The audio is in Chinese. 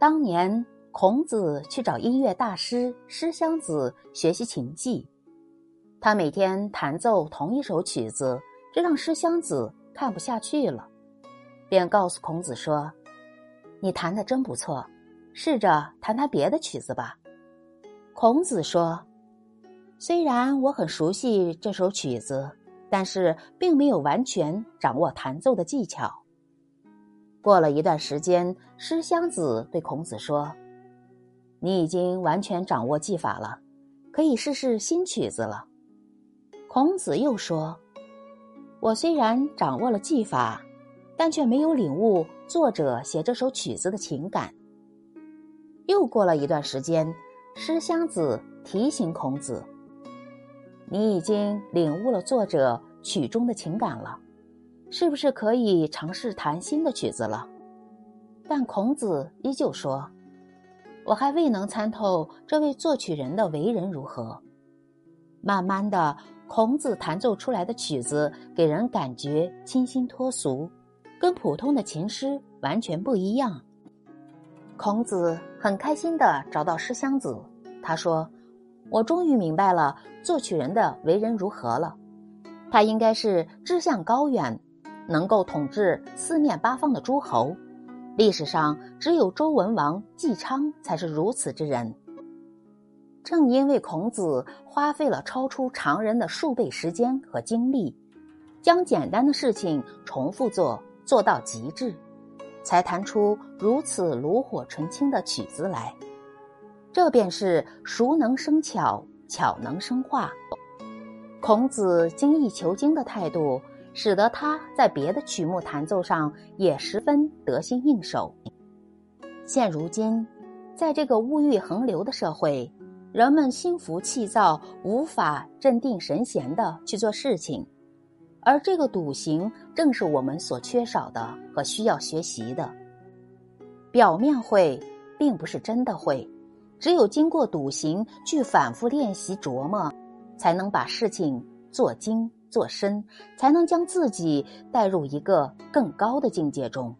当年孔子去找音乐大师师襄子学习琴技，他每天弹奏同一首曲子，这让师襄子看不下去了，便告诉孔子说：“你弹的真不错，试着弹弹别的曲子吧。”孔子说：“虽然我很熟悉这首曲子，但是并没有完全掌握弹奏的技巧。”过了一段时间，师襄子对孔子说：“你已经完全掌握技法了，可以试试新曲子了。”孔子又说：“我虽然掌握了技法，但却没有领悟作者写这首曲子的情感。”又过了一段时间，师襄子提醒孔子：“你已经领悟了作者曲中的情感了。”是不是可以尝试弹新的曲子了？但孔子依旧说：“我还未能参透这位作曲人的为人如何。”慢慢的，孔子弹奏出来的曲子给人感觉清新脱俗，跟普通的琴师完全不一样。孔子很开心的找到师襄子，他说：“我终于明白了作曲人的为人如何了，他应该是志向高远。”能够统治四面八方的诸侯，历史上只有周文王季昌才是如此之人。正因为孔子花费了超出常人的数倍时间和精力，将简单的事情重复做做到极致，才弹出如此炉火纯青的曲子来。这便是熟能生巧，巧能生化。孔子精益求精的态度。使得他在别的曲目弹奏上也十分得心应手。现如今，在这个物欲横流的社会，人们心浮气躁，无法镇定神闲的去做事情，而这个笃行正是我们所缺少的和需要学习的。表面会，并不是真的会，只有经过笃行，去反复练习琢磨，才能把事情做精。做深，才能将自己带入一个更高的境界中。